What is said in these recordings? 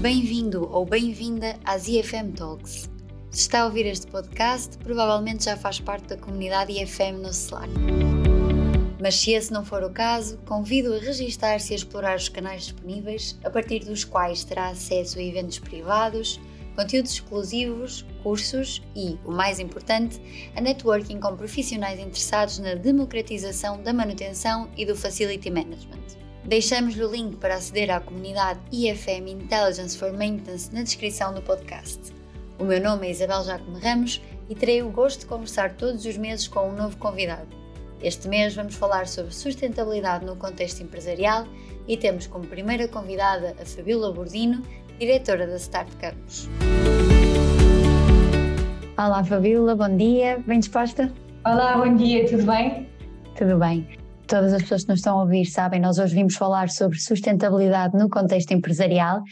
Bem-vindo ou bem-vinda às IFM Talks. Se está a ouvir este podcast, provavelmente já faz parte da comunidade IFM no Slack. Mas se esse não for o caso, convido a registar-se e a explorar os canais disponíveis, a partir dos quais terá acesso a eventos privados, conteúdos exclusivos, cursos e, o mais importante, a networking com profissionais interessados na democratização da manutenção e do facility management. Deixamos-lhe o link para aceder à comunidade IFM Intelligence for Maintenance na descrição do podcast. O meu nome é Isabel Jacome Ramos e terei o gosto de conversar todos os meses com um novo convidado. Este mês vamos falar sobre sustentabilidade no contexto empresarial e temos como primeira convidada a Fabíola Bordino, diretora da Start Campus. Olá Fabíola, bom dia, bem disposta? Olá, bom dia, tudo bem? Tudo bem. Todas as pessoas que nos estão a ouvir sabem, nós hoje vimos falar sobre sustentabilidade no contexto empresarial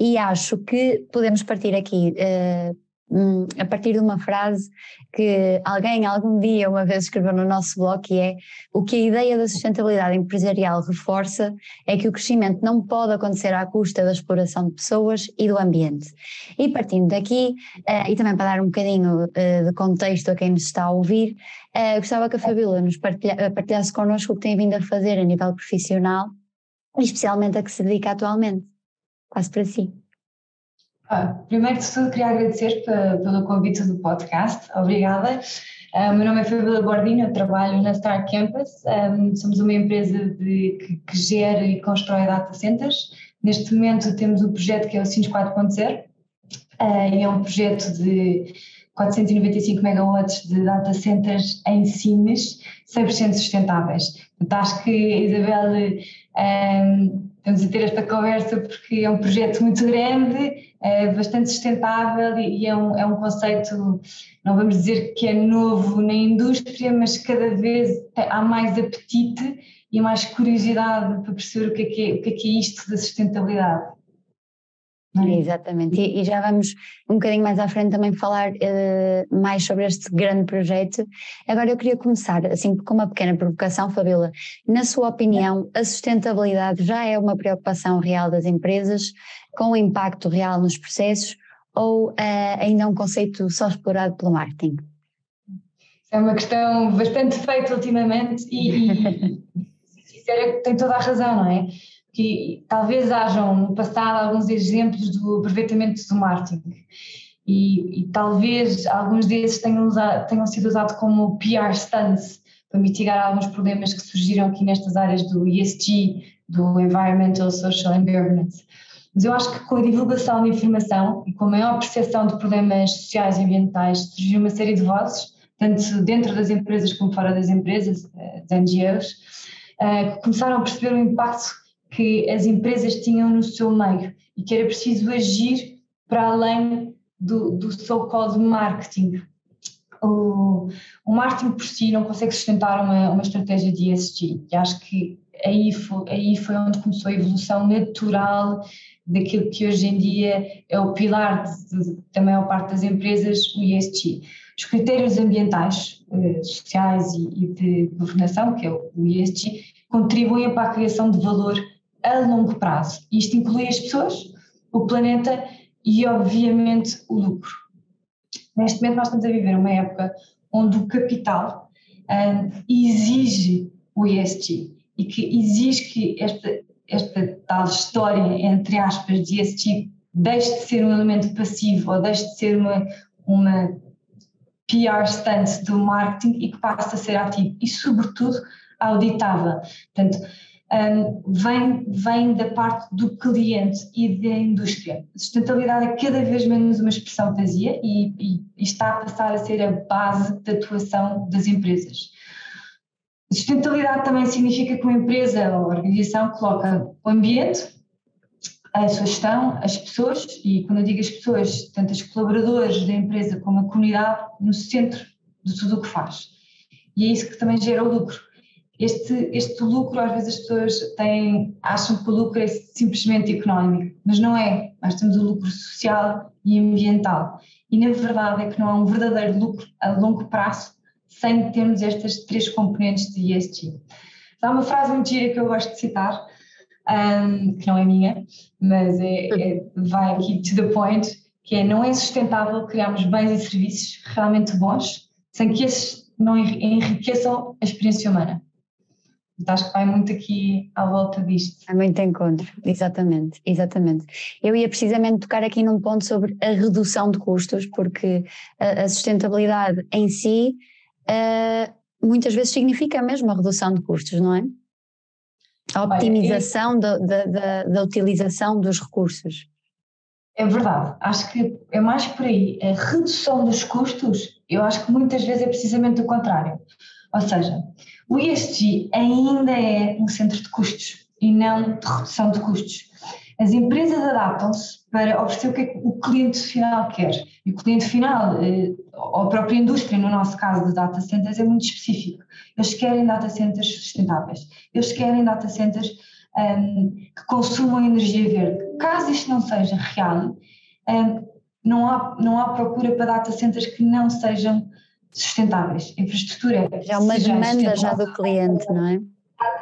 e acho que podemos partir aqui uh, Hum, a partir de uma frase que alguém algum dia uma vez escreveu no nosso blog que é o que a ideia da sustentabilidade empresarial reforça é que o crescimento não pode acontecer à custa da exploração de pessoas e do ambiente. E partindo daqui, uh, e também para dar um bocadinho uh, de contexto a quem nos está a ouvir, uh, gostava que a Fabíola nos partilha, partilhasse connosco o que tem vindo a fazer a nível profissional, especialmente a que se dedica atualmente. Passo para si. Ah, primeiro de tudo, queria agradecer pelo convite do podcast. Obrigada. Uh, meu nome é Fabíola Bordino, eu trabalho na Star Campus. Um, somos uma empresa de, que, que, gera e constrói data centers. Neste momento temos um projeto que é o Sines 4.0 uh, e é um projeto de 495 megawatts de data centers em Sines, 100% sustentáveis. Portanto, acho que a Isabel um, estamos a ter esta conversa porque é um projeto muito grande, é bastante sustentável e é um, é um conceito, não vamos dizer que é novo na indústria, mas cada vez há mais apetite e mais curiosidade para perceber o que é, que é, o que é, que é isto da sustentabilidade. É? Exatamente, e, e, já vamos um bocadinho mais à frente também falar uh, mais sobre este grande projeto. Agora eu queria começar, assim, com uma pequena provocação, Fabíola. Na sua opinião, a sustentabilidade já é uma preocupação real das empresas, com o impacto real nos processos, ou uh, ainda é um conceito só explorado pelo marketing? É uma questão bastante feita ultimamente e, e, e tem toda a razão, não é? Que talvez hajam no passado alguns exemplos do aproveitamento do marketing e, e talvez alguns desses tenham, usado, tenham sido usados como PR stunts para mitigar alguns problemas que surgiram aqui nestas áreas do ESG, do Environmental, Social and Governance. Mas eu acho que com a divulgação de informação e com a maior percepção de problemas sociais e ambientais surgiu uma série de vozes, tanto dentro das empresas como fora das empresas, eh, das NGOs, eh, que começaram a perceber o impacto que as empresas tinham no seu meio e que era preciso agir para além do, do so-called marketing. O, o, marketing por si não consegue sustentar uma, uma estratégia de ESG e acho que aí foi, aí foi onde começou a evolução natural daquilo que hoje em dia é o pilar da maior parte das empresas, o ESG. Os critérios ambientais, eh, sociais e, e, de governação, que é o ESG, contribuem para a criação de valor a longo prazo. Isto inclui as pessoas, o planeta e, obviamente, o lucro. Neste momento, nós estamos a viver uma época onde o capital um, exige o ESG e que exige que esta, esta tal história, entre aspas, de ESG deixe de ser um elemento passivo ou deixe de ser uma, uma PR stance do marketing e que passe a ser ativo e, sobretudo, auditável. Portanto, um, vem, vem da parte do cliente e da indústria. Sustentabilidade é cada vez menos uma expressão fantasia e, e, e está a passar a ser a base da atuação das empresas. Sustentabilidade também significa que uma empresa ou organização coloca o ambiente, a sua gestão, as pessoas, e quando eu digo as pessoas, tanto os colaboradores da empresa como a comunidade, no centro de tudo o que faz. E é isso que também gera o lucro este, este lucro, às vezes as pessoas têm, acham que o lucro é simplesmente económico, mas não é. Nós temos o lucro social e ambiental. E na verdade é que não há um verdadeiro lucro a longo prazo sem termos estas três componentes de ESG. Há uma frase muito gira que eu gosto de citar, um, que não é minha, mas é, é, vai aqui to the point, que é não é sustentável criarmos bens e serviços realmente bons sem que esses não enriqueçam a experiência humana. Acho que vai muito aqui à volta disto. Há muito encontro, exatamente, exatamente. Eu ia precisamente tocar aqui num ponto sobre a redução de custos, porque a, a sustentabilidade em si uh, muitas vezes significa mesmo a redução de custos, não é? A optimização da, da, da, da utilização dos recursos. É verdade, acho que é mais por aí. A redução dos custos, eu acho que muitas vezes é precisamente o contrário. Ou seja, o ESG ainda é um centro de custos e não de redução de custos. As empresas adaptam-se para oferecer o que, é que o cliente final quer. E o cliente final, eh, ou a própria indústria, no nosso caso de data centers, é muito específico. Eles querem data centers sustentáveis, eles querem data centers um, que consumam energia verde. Caso isto não seja real, um, não, há, não há procura para data centers que não sejam sustentáveis. Infraestrutura. Já é uma demanda já do cliente, não é?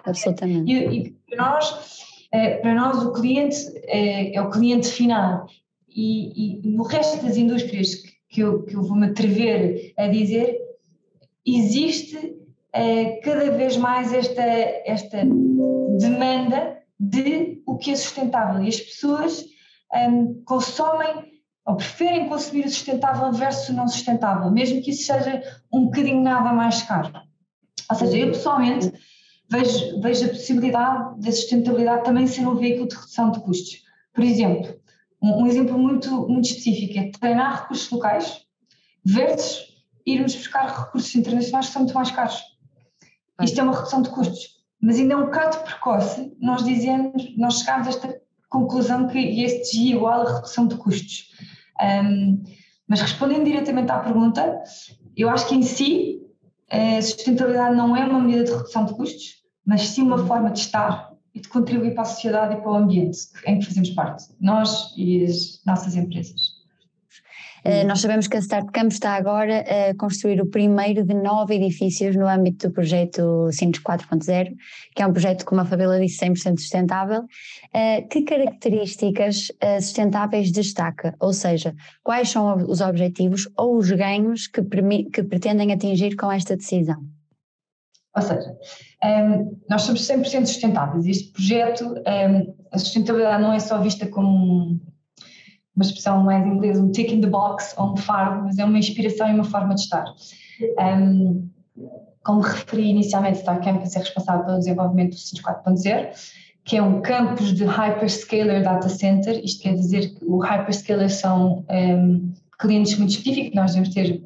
Absolutamente. E, e para nós eh, para nós o cliente é, é o cliente final e, e, no resto das indústrias que eu, que eu vou me atrever a dizer, existe é, cada vez mais esta, esta demanda de o que é sustentável e as pessoas um, consomem ou preferem consumir o sustentável versus o não sustentável, mesmo que isso seja um bocadinho nada mais caro. Ou seja, eu pessoalmente vejo, vejo a possibilidade da sustentabilidade também ser um veículo de redução de custos. Por exemplo, um, um exemplo muito, muito específico é treinar recursos locais versus irmos buscar recursos internacionais que são muito mais caros. Isto é uma redução de custos, mas ainda é um bocado precoce nós dizemos, nós chegamos a esta conclusão que este é igual a redução de custos. Um, mas respondendo diretamente à pergunta, eu acho que em si a sustentabilidade não é uma medida de redução de custos, mas sim uma forma de estar e de contribuir para a sociedade e para o ambiente em que fazemos parte, nós e as nossas empresas. Uh, nós sabemos que a Start Camp está agora a construir o primeiro de nove edifícios no âmbito do projeto Sines 4.0, que é um projeto, como a Fabíola disse, 100% sustentável. Uh, que características uh, sustentáveis destaca? Ou seja, quais são os objetivos ou os ganhos que, que pretendem atingir com esta decisão? Ou seja, um, nós somos 100% sustentáveis. Este projeto, um, a sustentabilidade não é só vista como uma expressão mais em inglês, um tick in the box ou um fardo, mas é uma inspiração e uma forma de estar. Um, como referi inicialmente, Star Campus é responsável pelo desenvolvimento do CIS 4.0, que é um campus de Hyperscaler Data Center, isto quer dizer que o Hyperscaler são um, clientes muito específicos, nós devemos ter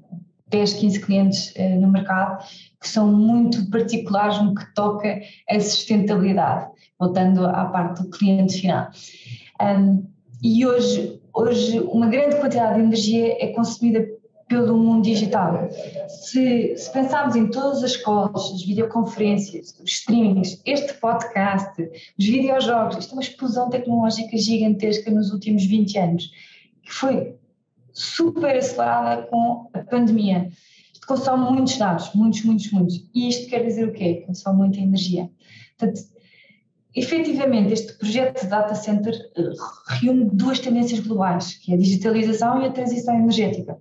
10, 15 clientes uh, no mercado, que são muito particulares no que toca a sustentabilidade, voltando à parte do cliente final. Um, e hoje, hoje uma grande quantidade de energia é consumida pelo mundo digital. Se, se pensarmos em todas as escolas, as videoconferências, os streamings, este podcast, os videojogos, isto é uma explosão tecnológica gigantesca nos últimos 20 anos, que foi super acelerada com a pandemia consome muitos dados, muitos, muitos, muitos. E isto quer dizer o quê? Consome muita energia. Portanto, efetivamente, este projeto de data center eh, reúne duas tendências globais, que é a digitalização e a transição energética.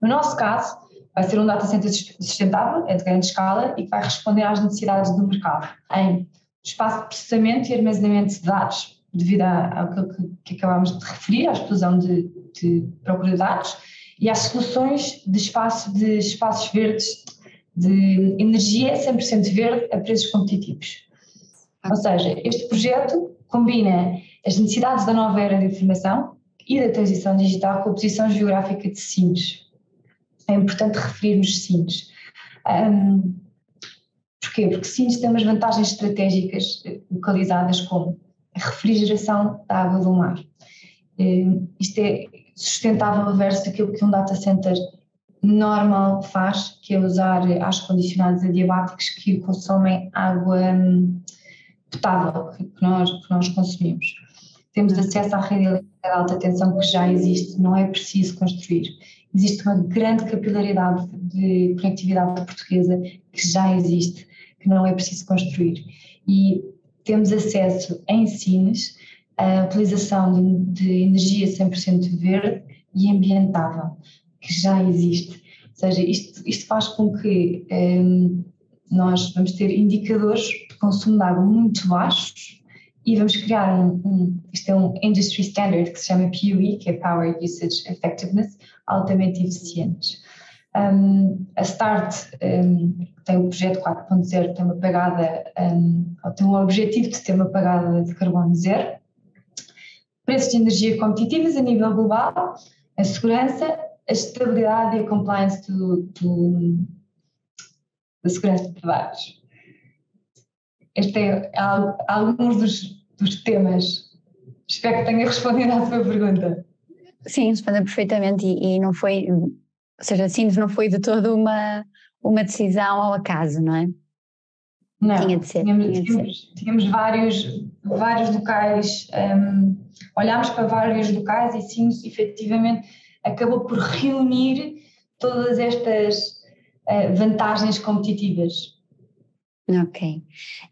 No nosso caso, vai ser um data center sustentável, é de grande escala e que vai responder às necessidades do mercado em espaço de processamento e armazenamento de dados, devido ao que, que acabámos de referir, à explosão de, de procura de dados, e às soluções de, espaço, de espaços verdes, de energia 100% verde a preços competitivos. Ou seja, este projeto combina as necessidades da nova era de informação e da transição digital com a posição geográfica de Sines. É importante referirmos Sines. Um, porquê? Porque Sines tem umas vantagens estratégicas localizadas como a refrigeração da água do mar. Um, isto é, sustentável versus aquilo que um data center normal faz, que é usar as condicionados adiabáticos que consomem água hum, potável que nós, que nós consumimos. Temos acesso à rede elétrica de alta tensão que já existe, não é preciso construir. Existe uma grande capilaridade de conectividade portuguesa que já existe, que não é preciso construir. E temos acesso em Sines à utilização de, de energia 100% verde e ambientável, que já existe. Ou seja, isto, isto faz com que um, nós vamos ter indicadores de consumo de água muito baixos e vamos criar um, um, isto é um industry standard que se chama PUE, que é Power Usage Effectiveness, altamente eficientes. Um, a START um, tem o projeto 4.0, tem uma pagada, tem o objetivo de ter uma pagada de carbono zero, preços de energia competitivos a nível global, a segurança, a estabilidade e a compliance do, do, da segurança de dados. Este é alguns dos, dos temas. Espero que tenha respondido à sua pergunta. Sim, respondeu perfeitamente e, e não foi ou seja, Sines não foi de todo uma, uma decisão ao acaso, não é? Não, tinha de ser. Tínhamos, tinha tínhamos, ser. tínhamos vários, vários locais, um, olhámos para vários locais e Sines efetivamente acabou por reunir todas estas uh, vantagens competitivas. Ok.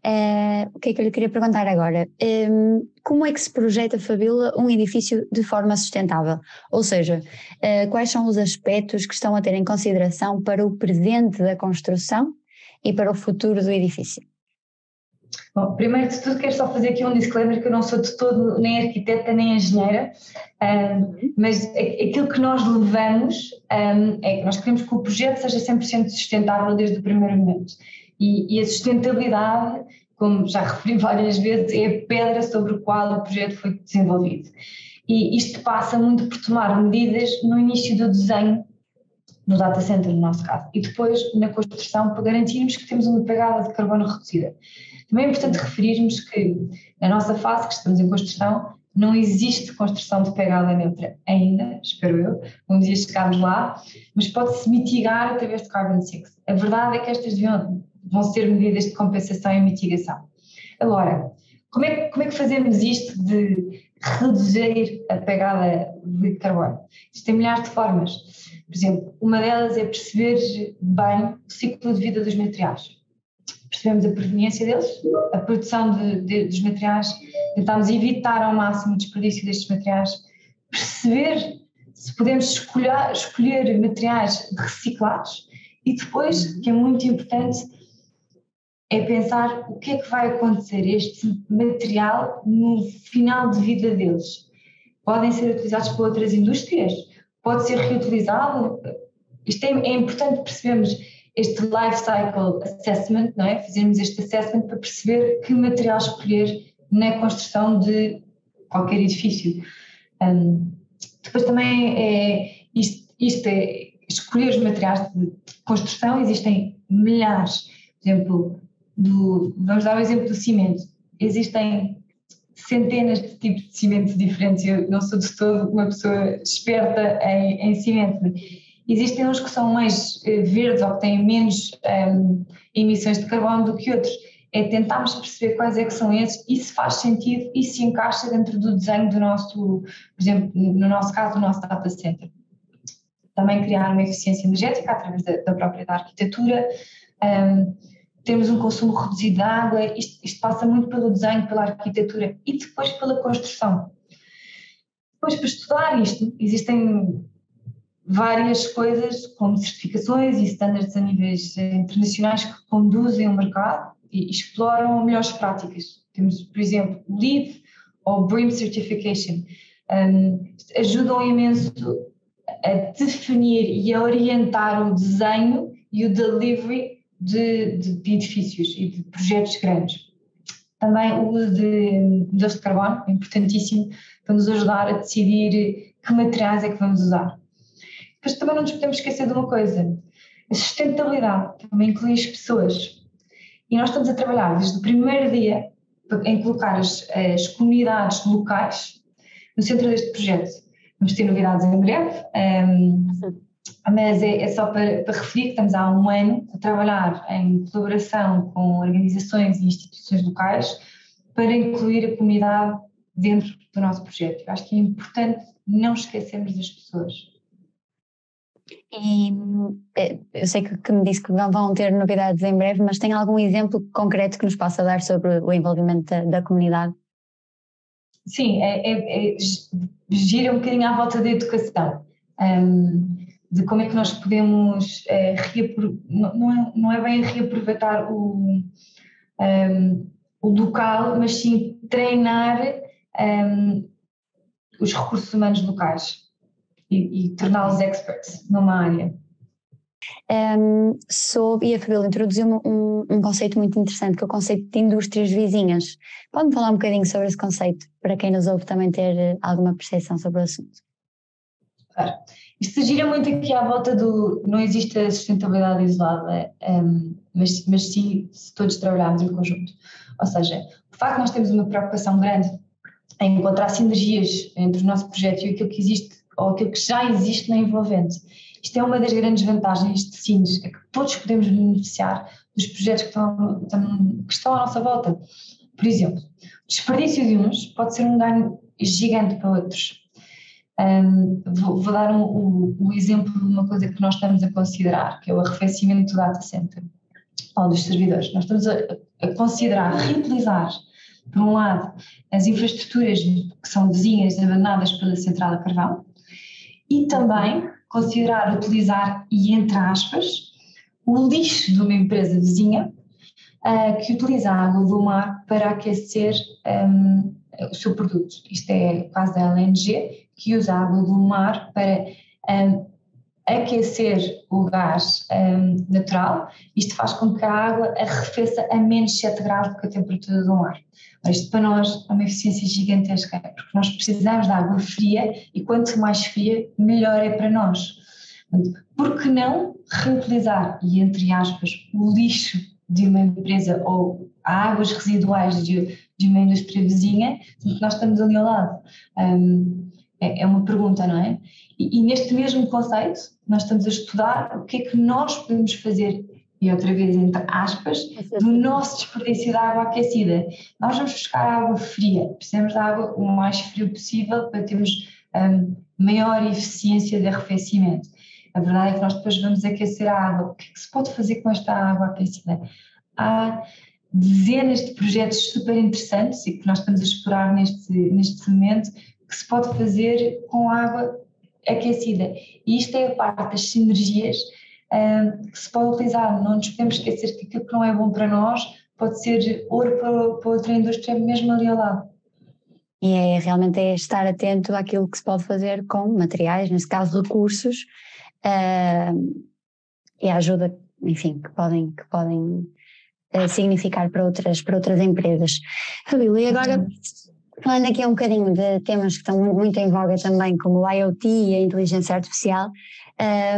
Uh, o que é que eu lhe queria perguntar agora? Um, como é que se projeta, Fabíola, um edifício de forma sustentável? Ou seja, uh, quais são os aspectos que estão a ter em consideração para o presente da construção e para o futuro do edifício? Bom, primeiro de tudo quero só fazer aqui um disclaimer que eu não sou de todo nem arquiteta nem engenheira, um, mas aquilo que nós levamos um, é que nós queremos que o projeto seja 100% sustentável desde o primeiro momento. E, e a sustentabilidade, como já referi várias vezes, é a pedra sobre a qual o projeto foi desenvolvido. E isto passa muito por tomar medidas no início do desenho no data center, no nosso caso, e depois na construção para garantirmos que temos uma pegada de carbono reduzida. Também é importante referirmos que na nossa fase, que estamos em construção, não existe construção de pegada neutra ainda, espero eu, um dia chegarmos lá, mas pode-se mitigar através de carbon sinks. A verdade é que estas deviam vão ser medidas de compensação e mitigação. Agora, como é, como é que fazemos isto de reduzir a pegada de carbono? Existem milhares de formas. Por exemplo, uma delas é perceber bem o ciclo de vida dos materiais. Percebemos a proveniência deles, a produção de, de, dos materiais, tentamos evitar ao máximo o desperdício destes materiais, perceber se podemos escolher, escolher materiais reciclados e depois, que é muito importante, é pensar o que é que vai acontecer este material no final de vida deles. Podem ser utilizados por outras indústrias, pode ser reutilizado. Isto é, é importante percebermos este life cycle assessment, não é? Fazermos este assessment para perceber que material escolher na construção de qualquer edifício. Um, depois também é isto, isto é escolher os materiais de construção, existem milhares, por exemplo, do, vamos dar o exemplo do cimento. Existem centenas de tipos de cimento diferentes, eu não sou de todo uma pessoa esperta em, em cimento. Existem uns que são mais eh, verdes ou que têm menos um, ehm, emissões de carbono do que outros. É tentarmos perceber quais é que são esses e se faz sentido e se encaixa dentro do desenho do nosso, por exemplo, no nosso caso, do nosso data center. Também criar uma eficiência energética através da, da própria da arquitetura. Um, ehm, temos um consumo reduzido de água, isto, isto, passa muito pelo desenho, pela arquitetura e depois pela construção. Depois, para estudar isto, existem várias coisas, como certificações e standards a níveis internacionais que conduzem o mercado e exploram melhores práticas. Temos, por exemplo, o LEED ou BREEAM Certification. Um, ajudam imenso a definir e a orientar o desenho e o delivery de, de, de edifícios e de projetos grandes. Também o uso de mudança de carbono, importantíssimo, para nos ajudar a decidir que materiais é que vamos usar. Depois também não nos podemos esquecer de uma coisa, a sustentabilidade também inclui as pessoas. E nós estamos a trabalhar desde o primeiro dia em colocar as, as comunidades locais no centro deste projeto. Vamos ter novidades em breve. Um, mas é, é só para, para, referir que estamos há um ano a trabalhar em colaboração com organizações e instituições locais para incluir a comunidade dentro do nosso projeto. Eu acho que é importante não esquecermos das pessoas. E eh, eu sei que, que me disse que vão ter novidades em breve, mas tem algum exemplo concreto que nos possa dar sobre o envolvimento da, da comunidade? Sim, é, é, é, gira um bocadinho à volta da educação, um, de como é que nós podemos é, não, é, não é bem reaproveitar o, um, o local, mas sim treinar um, os recursos humanos locais e, e torná-los experts numa área. Um, soube, e a Fabíola introduziu um, um, conceito muito interessante, que é o conceito de indústrias vizinhas. Pode-me falar um bocadinho sobre esse conceito, para quem nos ouve também ter eh, alguma percepção sobre o assunto? Claro. Isto gira muito aqui à volta do. Não existe a sustentabilidade isolada, um, mas, mas sim se todos trabalharmos em conjunto. Ou seja, o facto de nós termos uma preocupação grande em encontrar sinergias entre o nosso projeto e aquilo que existe, ou aquilo que já existe na envolvente. Isto é uma das grandes vantagens de Sines, é que todos podemos beneficiar dos projetos que estão, que estão à nossa volta. Por exemplo, o desperdício de uns pode ser um ganho gigante para outros. Um, vou, vou, dar um, um, um, exemplo de uma coisa que nós estamos a considerar, que é o arrefecimento do data center, ou dos servidores. Nós estamos a, a considerar reutilizar, por um lado, as infraestruturas que são vizinhas abandonadas pela central a carvão, e também considerar utilizar, e entre aspas, o lixo de uma empresa vizinha uh, que utiliza a água do mar para aquecer um, o seu produto. Isto é o caso da LNG, que usa a água do mar para um, aquecer o gás um, natural. Isto faz com que a água arrefeça a menos 7 graus do que a temperatura do mar. Isto para nós é uma eficiência gigantesca, porque nós precisamos de água fria e quanto mais fria, melhor é para nós. Por que não reutilizar, e entre aspas, o lixo de uma empresa ou águas residuais de, de uma indústria vizinha, nós estamos ali ao lado? Um, é, é, uma pergunta, não é? E, e, neste mesmo conceito, nós estamos a estudar o que é que nós podemos fazer, e outra vez entre aspas, do nosso desperdício de água aquecida. Nós vamos buscar água fria, precisamos de água o mais frio possível para termos um, maior eficiência de arrefecimento. A verdade é que nós depois vamos aquecer a água. O que é que se pode fazer com esta água aquecida? Há dezenas de projetos super interessantes e que nós estamos a explorar neste, neste momento que se pode fazer com água aquecida. E isto é a parte das sinergias um, que se pode utilizar. Não nos podemos esquecer que aquilo que não é bom para nós pode ser ouro para, para outra indústria, mesmo ali ao lado. E é realmente é estar atento àquilo que se pode fazer com materiais, nesse caso recursos, uh, e a ajuda, enfim, que podem, que podem uh, significar para outras, para outras empresas. Fabíola, e agora falando aqui um bocadinho de temas que estão muito, muito em voga também, como o IoT e a inteligência artificial,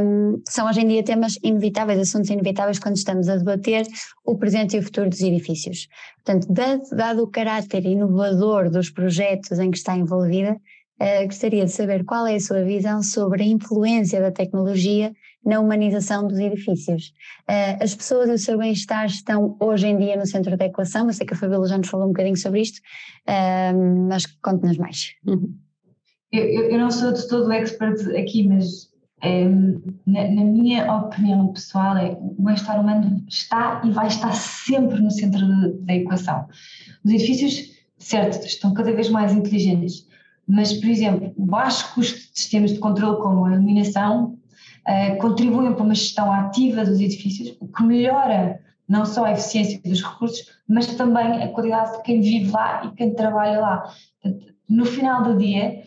um, são hoje em dia temas inevitáveis, assuntos inevitáveis quando estamos a debater o presente e o futuro dos edifícios. Portanto, dado, dado o caráter inovador dos projetos em que está envolvida, uh, gostaria de saber qual é a sua visão sobre a influência da tecnologia na humanização dos edifícios. Uh, as pessoas e o seu bem-estar estão hoje em dia no centro da equação, eu sei que a Fabíola já nos falou um bocadinho sobre isto, uh, mas conte-nos mais. Eu, eu, não sou de todo expert aqui, mas um, na, na, minha opinião pessoal, é, o bem-estar humano está e vai estar sempre no centro de, da equação. Os edifícios, certo, estão cada vez mais inteligentes, mas, por exemplo, o baixo custo de sistemas de controle como a iluminação uh, contribuem para uma gestão ativa dos edifícios, o que melhora não só a eficiência dos recursos, mas também a qualidade de quem vive lá e quem trabalha lá. No final do dia,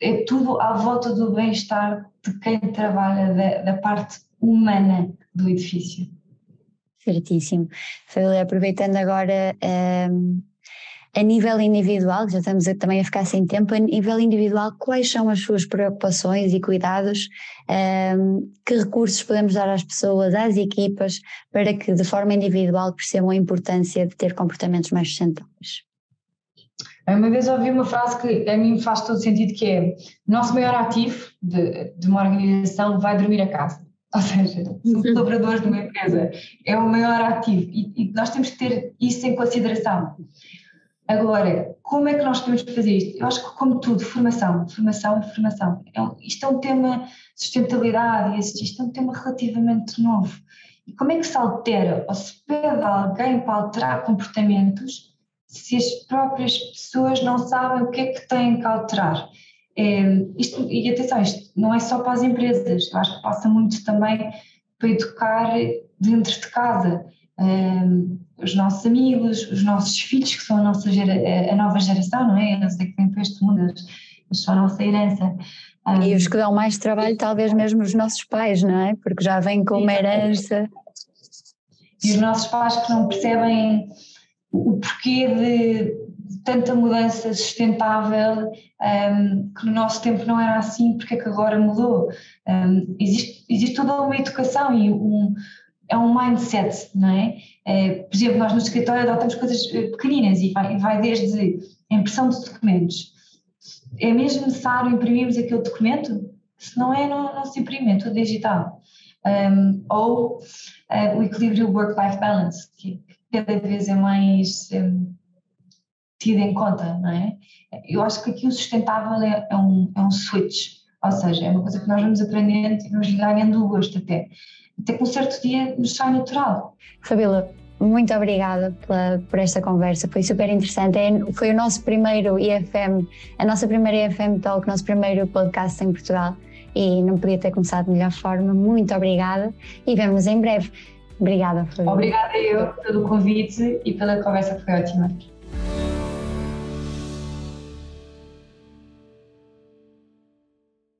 é tudo à volta do bem-estar de quem trabalha da, da, parte humana do edifício. Certíssimo. Fabíola, aproveitando agora um, a nível individual, já estamos a, também a ficar sem tempo, a nível individual, quais são as suas preocupações e cuidados? Um, que recursos podemos dar às pessoas, às equipas, para que de forma individual percebam a importância de ter comportamentos mais sustentáveis? Uma vez ouvi uma frase que a mim faz todo sentido, que é nosso maior ativo de, de uma organização vai dormir a casa. Ou seja, os colaboradores de uma empresa é o maior ativo e, e nós temos que ter isso em consideração. Agora, como é que nós podemos fazer isto? Eu acho que, como tudo, formação, formação formação. É isto é um tema sustentabilidade, isto é um tema relativamente novo. E como é que se altera ou se pede a alguém para alterar comportamentos se as próprias pessoas não sabem o que é que têm que alterar? É, isto, e atenção, isto não é só para as empresas, eu acho que passa muito também para educar dentro de casa. Um, os nossos amigos, os nossos filhos, que são a, nossa gera, a nova geração, não é? Eles é que vêm para este mundo, eles são a nossa herança. E os que dão mais trabalho, talvez mesmo os nossos pais, não é? Porque já vêm com uma herança. E os nossos pais que não percebem o porquê de, tanta mudança sustentável um, que no nosso tempo não era assim, porque é que agora mudou? Um, existe, existe toda uma educação e um, é um mindset, não é? é? Por exemplo, nós no escritório adotamos coisas eh, pequeninas e vai, vai desde a impressão de documentos. É mesmo necessário imprimirmos aquele documento? Se não é, não, não se imprime, é tudo digital. Um, ou uh, o equilíbrio work-life balance, que cada vez é mais um, tido em conta, não é? Eu acho que aqui o sustentável é, é, um, é um switch, ou seja, é uma coisa que nós vamos aprendendo e vamos ganhando gosto até, até que um certo dia nos sai natural. Fabíola, muito obrigada pela, por esta conversa, foi super interessante. É, foi o nosso primeiro IFM, a nossa primeira IFM Talk, o nosso primeiro podcast em Portugal e não podia ter começado de melhor forma. Muito obrigada e vemos em breve. Obrigada, Fabíola. Obrigada eu pelo convite e pela conversa que foi ótima.